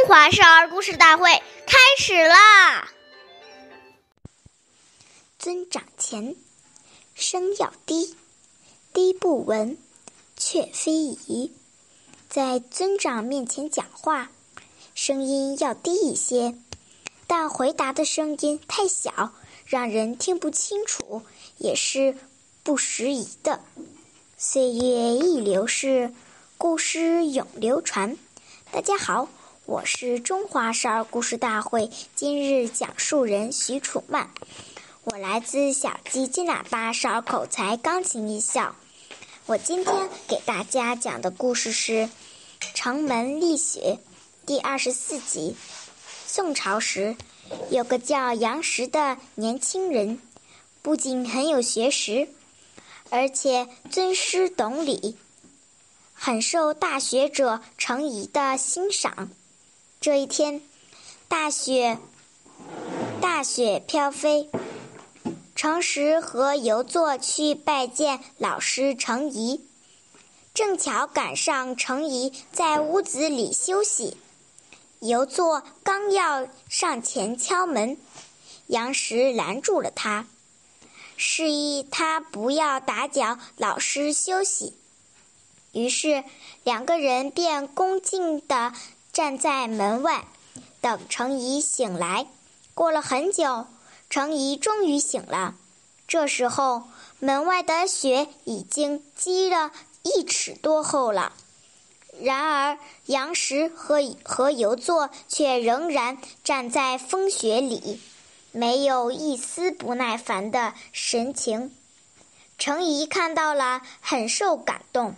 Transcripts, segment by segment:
中华少儿故事大会开始啦！尊长前，声要低，低不闻，却非宜。在尊长面前讲话，声音要低一些，但回答的声音太小，让人听不清楚，也是不适宜的。岁月易流逝，故事永流传。大家好。我是中华少儿故事大会今日讲述人徐楚曼，我来自小鸡金喇叭少儿口才钢琴艺校。我今天给大家讲的故事是《城门立雪》第二十四集。宋朝时，有个叫杨时的年轻人，不仅很有学识，而且尊师懂礼，很受大学者程颐的欣赏。这一天，大雪大雪飘飞，程实和游作去拜见老师程颐，正巧赶上程颐在屋子里休息。游作刚要上前敲门，杨时拦住了他，示意他不要打搅老师休息。于是两个人便恭敬地。站在门外，等程颐醒来。过了很久，程颐终于醒了。这时候，门外的雪已经积了一尺多厚了。然而，杨时和和游作却仍然站在风雪里，没有一丝不耐烦的神情。程颐看到了，很受感动。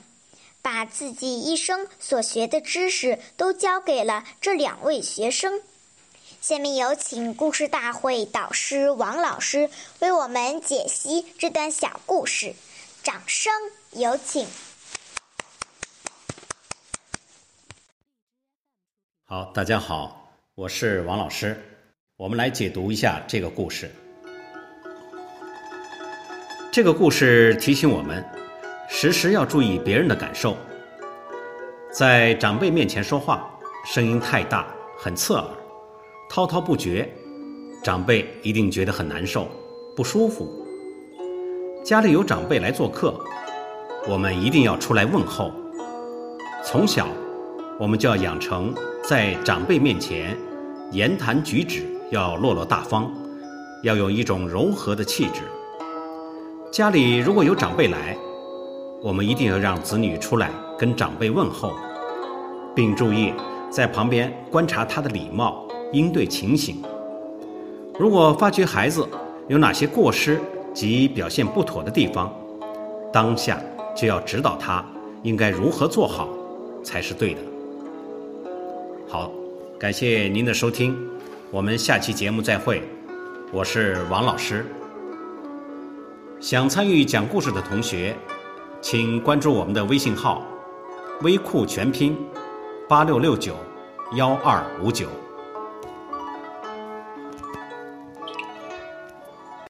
把自己一生所学的知识都教给了这两位学生。下面有请故事大会导师王老师为我们解析这段小故事，掌声有请。好，大家好，我是王老师，我们来解读一下这个故事。这个故事提醒我们。时时要注意别人的感受，在长辈面前说话，声音太大，很刺耳，滔滔不绝，长辈一定觉得很难受、不舒服。家里有长辈来做客，我们一定要出来问候。从小，我们就要养成在长辈面前言谈举止要落落大方，要有一种柔和的气质。家里如果有长辈来，我们一定要让子女出来跟长辈问候，并注意在旁边观察他的礼貌应对情形。如果发觉孩子有哪些过失及表现不妥的地方，当下就要指导他应该如何做好才是对的。好，感谢您的收听，我们下期节目再会。我是王老师。想参与讲故事的同学。请关注我们的微信号“微库全拼八六六九幺二五九”。